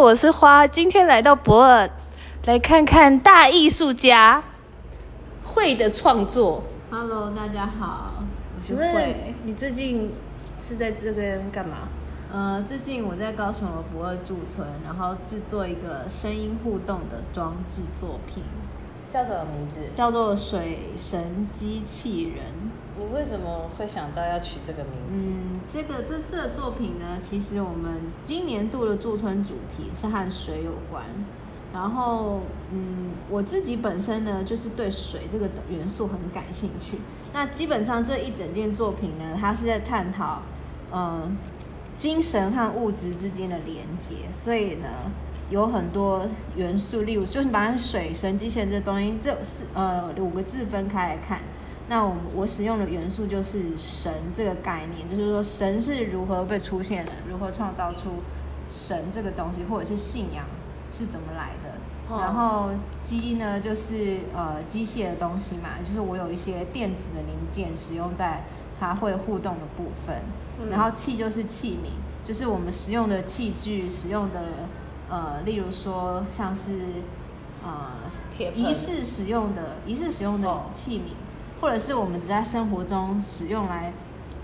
我是花，今天来到博尔，来看看大艺术家。会的创作。Hello，大家好，我是慧。你最近是在这边干嘛？呃，最近我在高雄的博尔驻村，然后制作一个声音互动的装置作品。叫什么名字？叫做水神机器人。你为什么会想到要取这个名字？嗯，这个这次的作品呢，其实我们今年度的驻村主题是和水有关。然后，嗯，我自己本身呢，就是对水这个元素很感兴趣。那基本上这一整件作品呢，它是在探讨，嗯，精神和物质之间的连接。所以呢，有很多元素，例如就是把水神机器人这东西，这四呃五个字分开来看。那我我使用的元素就是神这个概念，就是说神是如何被出现的，如何创造出神这个东西，或者是信仰。是怎么来的？然后机呢，就是呃机械的东西嘛，就是我有一些电子的零件使用在它会互动的部分。然后器就是器皿，就是我们使用的器具，使用的呃，例如说像是呃仪式使用的仪式使用的器皿，或者是我们只在生活中使用来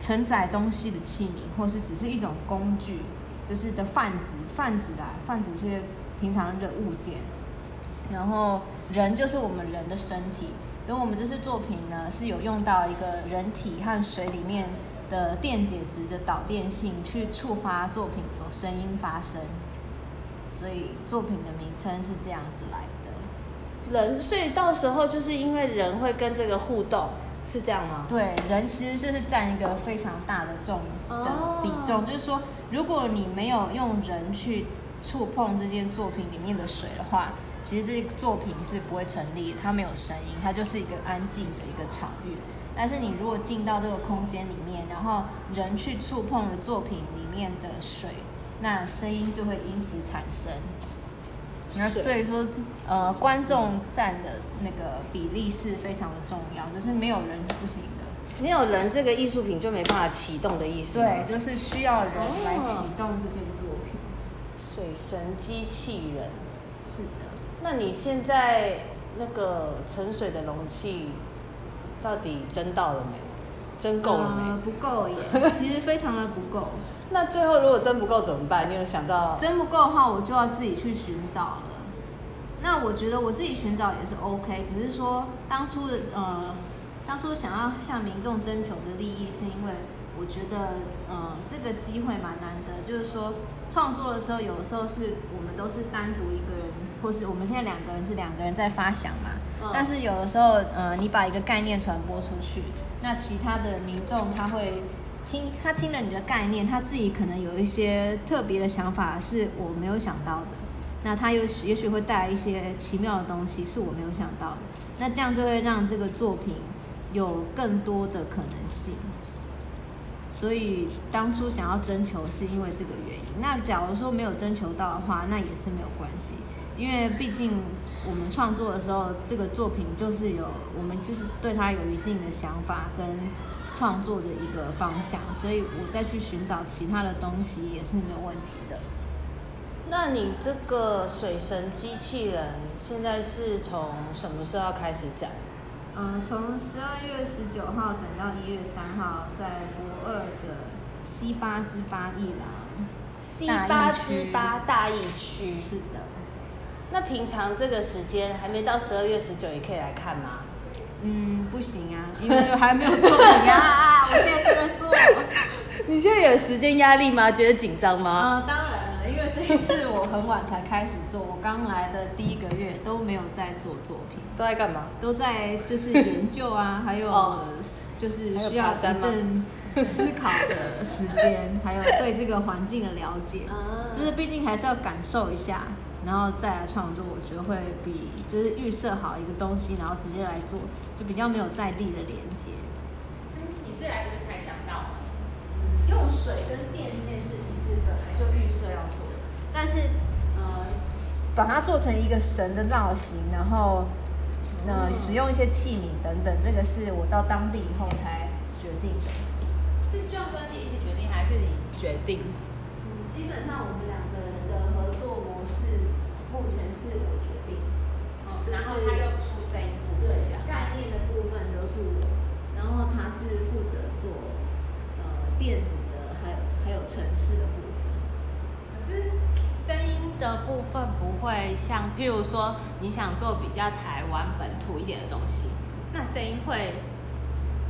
承载东西的器皿，或是只是一种工具，就是的泛指泛指来泛指这些。平常的物件，然后人就是我们人的身体。因为我们这次作品呢，是有用到一个人体和水里面的电解质的导电性去触发作品有声音发生，所以作品的名称是这样子来的。人，所以到时候就是因为人会跟这个互动，是这样吗？对，人其实就是占一个非常大的重的比重，哦、就是说，如果你没有用人去。触碰这件作品里面的水的话，其实这个作品是不会成立，它没有声音，它就是一个安静的一个场域。但是你如果进到这个空间里面，然后人去触碰了作品里面的水，那声音就会因此产生。那所以说，呃，观众占的那个比例是非常的重要，就是没有人是不行的。没有人，这个艺术品就没办法启动的意思。对，就是需要人来启动这件作品。水神机器人，是的。那你现在那个盛水的容器到底蒸到了没？蒸够了没？呃、不够耶，其实非常的不够。那最后如果真不够怎么办？你有想到？真不够的话，我就要自己去寻找了。那我觉得我自己寻找也是 OK，只是说当初的呃，当初想要向民众征求的利益，是因为。我觉得，呃，这个机会蛮难得。就是说，创作的时候，有的时候是我们都是单独一个人，或是我们现在两个人是两个人在发想嘛。嗯。但是有的时候，呃，你把一个概念传播出去，那其他的民众他会听，他听了你的概念，他自己可能有一些特别的想法是我没有想到的。那他有也许会带来一些奇妙的东西是我没有想到的。那这样就会让这个作品有更多的可能性。所以当初想要征求是因为这个原因。那假如说没有征求到的话，那也是没有关系，因为毕竟我们创作的时候，这个作品就是有我们就是对他有一定的想法跟创作的一个方向，所以我再去寻找其他的东西也是没有问题的。那你这个水神机器人现在是从什么时候开始展？嗯，从十二月十九号展到一月三号，在博二的 C 八之八艺廊，C 八之八大艺区。是的。那平常这个时间还没到十二月十九，也可以来看吗？嗯，不行啊，因为就还没有作品啊，我现在正在做。你现在有时间压力吗？觉得紧张吗？嗯，当然了。因为这一次我很晚才开始做，我刚来的第一个月都没有在做作品，都在干嘛？都在就是研究啊，还有就是需要一阵思考的时间，还有对这个环境的了解，就是毕竟还是要感受一下，然后再来创作，我觉得会比就是预设好一个东西，然后直接来做，就比较没有在地的连接。你是来这边才想到吗？用水跟电这件事情是本来就预设要做的，但是呃，把它做成一个神的造型，然后。那使用一些器皿等等，这个是我到当地以后才决定的。是 John 跟你一起决定，还是你决定？嗯，基本上我们两个人的合作模式，目前是我决定。嗯，然后他就出声音部分，这样。概念的部分都是我，然后他是负责做呃电子的，还有还有城市的部分。可是。声音的部分不会像，譬如说你想做比较台湾本土一点的东西，那声音会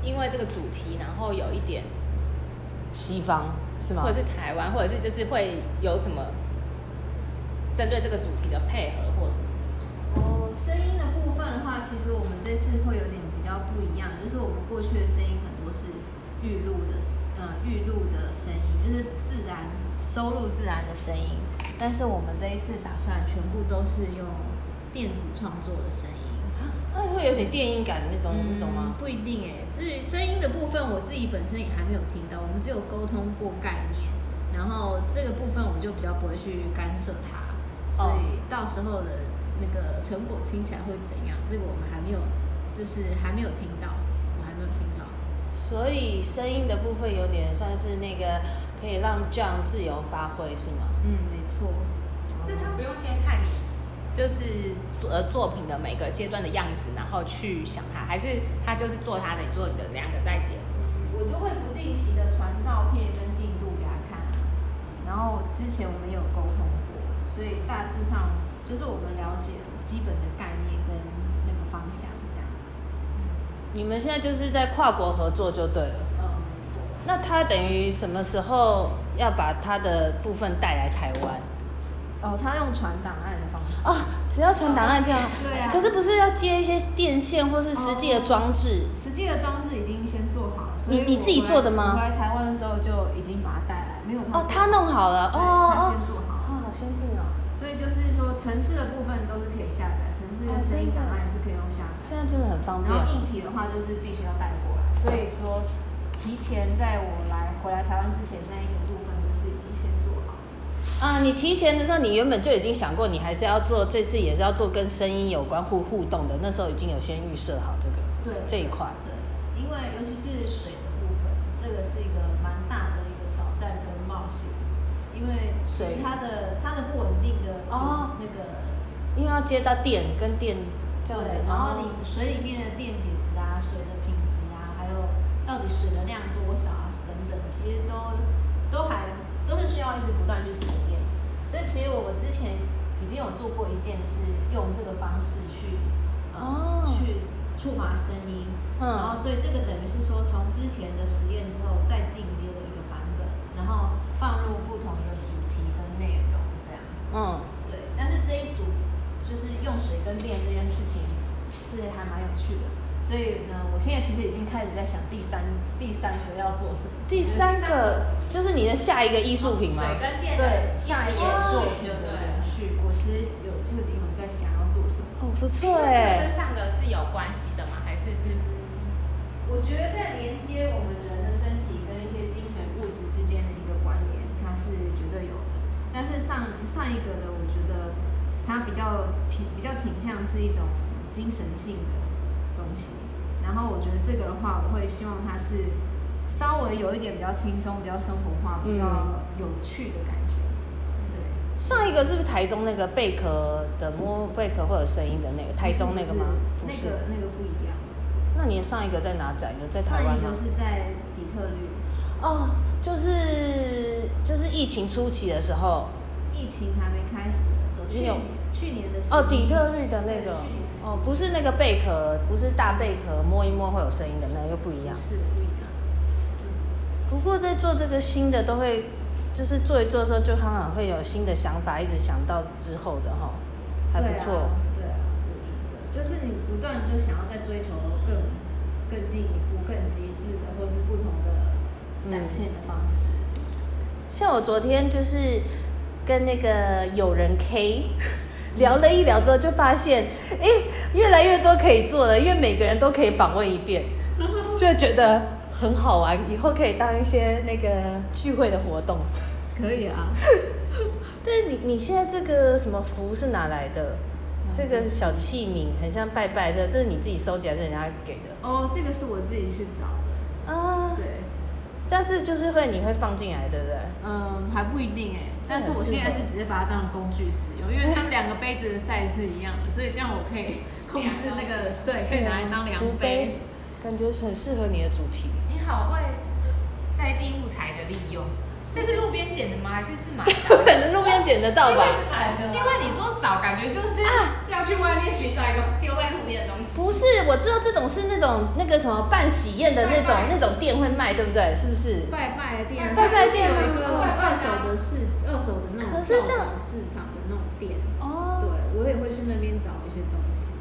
因为这个主题，然后有一点西方是吗？或者是台湾，或者是就是会有什么针对这个主题的配合或什么的？哦，声音的部分的话，其实我们这次会有点比较不一样，就是我们过去的声音很多是预录的，呃，预录的声音，就是自然收录自然的声音。但是我们这一次打算全部都是用电子创作的声音，那会有点电音感那种、嗯、那种吗？不一定哎。至于声音的部分，我自己本身也还没有听到，我们只有沟通过概念，然后这个部分我就比较不会去干涉它，所以到时候的那个成果听起来会怎样，这个我们还没有，就是还没有听到，我还没有听到。所以声音的部分有点算是那个可以让 John 自由发挥，是吗？嗯，没错。那他不用先看你，就是呃作品的每个阶段的样子，然后去想他，还是他就是做他的，你做你的，两个再结合。我就会不定期的传照片跟进度给他看，然后之前我们有沟通过，所以大致上就是我们了解基本的概念跟那个方向这样子。你们现在就是在跨国合作就对了。嗯，没错。那他等于什么时候？要把他的部分带来台湾。哦，他用传档案的方式。哦，只要传档案这样。对啊。可是不是要接一些电线或是实际的装置？实际的装置已经先做好了。你你自己做的吗？我来台湾的时候就已经把它带来，没有。哦，他弄好了。哦。他先做好。哦，好先进哦。所以就是说，城市的部分都是可以下载，城市的声音档案是可以用下载。现在真的很方便。然后硬体的话，就是必须要带过来。所以说，提前在我来回来台湾之前那一个部分。就是提前做好啊，你提前的时候，你原本就已经想过，你还是要做这次也是要做跟声音有关互互动的，那时候已经有先预设好这个对这一块。对，因为尤其是水的部分，这个是一个蛮大的一个挑战跟冒险，因为其实它的它的不稳定的哦。那个，因为要接到电跟电这样子，然后你水里面的电解质啊、水的品质啊，还有到底水的量多少啊等等，其实都都还。都是需要一直不断去实验，所以其实我们之前已经有做过一件事，用这个方式去，呃、哦，去触发声音，嗯，然后所以这个等于是说，从之前的实验之后再进阶的一个版本，然后放入不同的主题跟内容这样子，嗯，对，但是这一组就是用水跟电这件事情是还蛮有趣的。所以呢，我现在其实已经开始在想第三第三个要做什么。第三个就是你的下一个艺术品吗？水跟电对，下一个作品的延续。我其实有这个地方在想要做什么。哦，不错哎。跟上个是有关系的吗？还是是？我觉得在连接我们人的身体跟一些精神物质之间的一个关联，它是绝对有的。但是上上一个的，我觉得它比较偏比较倾向是一种精神性的。东西，然后我觉得这个的话，我会希望它是稍微有一点比较轻松、比较生活化、比较有趣的感觉。对，上一个是不是台中那个贝壳的摸贝壳会有声音的那个？台中那个吗？不是，那个那个不一样。那你上一个在哪展有？在台湾吗？上一个是在底特律。哦，就是就是疫情初期的时候。疫情还没开始的时候，去年去年的时候。哦，底特律的那个。哦，不是那个贝壳，不是大贝壳，摸一摸会有声音的，那又不一样。是不一样。不过在做这个新的，都会就是做一做的时候，就常常会有新的想法，一直想到之后的哈，还不错。对啊，对啊，就是你不断就想要再追求更更进一步、更极致的，或是不同的展现的方式。像我昨天就是跟那个友人 K 聊了一聊之后，就发现，哎，越来越多可以做了，因为每个人都可以访问一遍，就会觉得很好玩，以后可以当一些那个聚会的活动。可以啊。但是你你现在这个什么符是哪来的？这个小器皿很像拜拜这，这是你自己收集还是人家给的？哦，这个是我自己去找的。啊，对。但这就是会你会放进来，对不对？嗯，还不一定哎。但是我现在是直接把它当工具使用，因为它们两个杯子的 size 是一样的，所以这样我可以控制那个，对，可以拿来当量杯。感觉很适合你的主题。你好会在地物材的利用。这是路边捡的吗？还是是买的？可能路边捡得到吧。因为你说找，感觉就是要去外面寻找一个丢在路边的东西。不是，我知道这种是那种那个什么办喜宴的那种那种店会卖，对不对？是不是？拜拜的店，拜拜店有一个二手的市，二手的那种可是像市场的那种店。哦。对，我也会去那边找一些东西。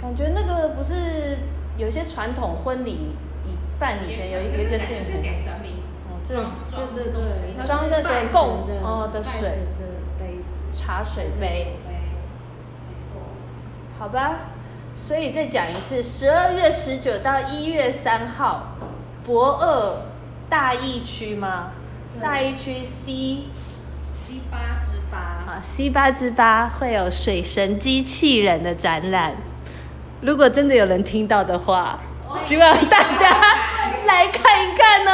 感觉那个不是有些传统婚礼以办以前有一个店是给神明。对对对，装这个供哦的水的杯子，茶水杯，好吧，所以再讲一次，十二月十九到一月三号，博二大义区吗？大义区 C C 八之八啊，C 八之八会有水神机器人的展览，如果真的有人听到的话，希望大家来看一看哦。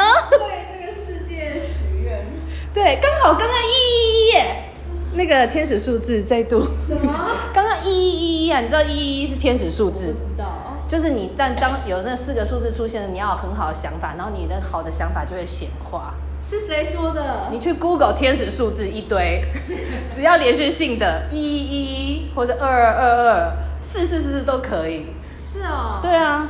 对，刚好刚刚一一一耶，那个天使数字再度什么？刚刚一一一一啊，你知道一一一是天使数字？不知道，就是你但当有那四个数字出现了，你要有很好的想法，然后你的好的想法就会显化。是谁说的？你去 Google 天使数字一堆，只要连续性的，一一一一或者二二二二四四四四都可以。是哦。对啊。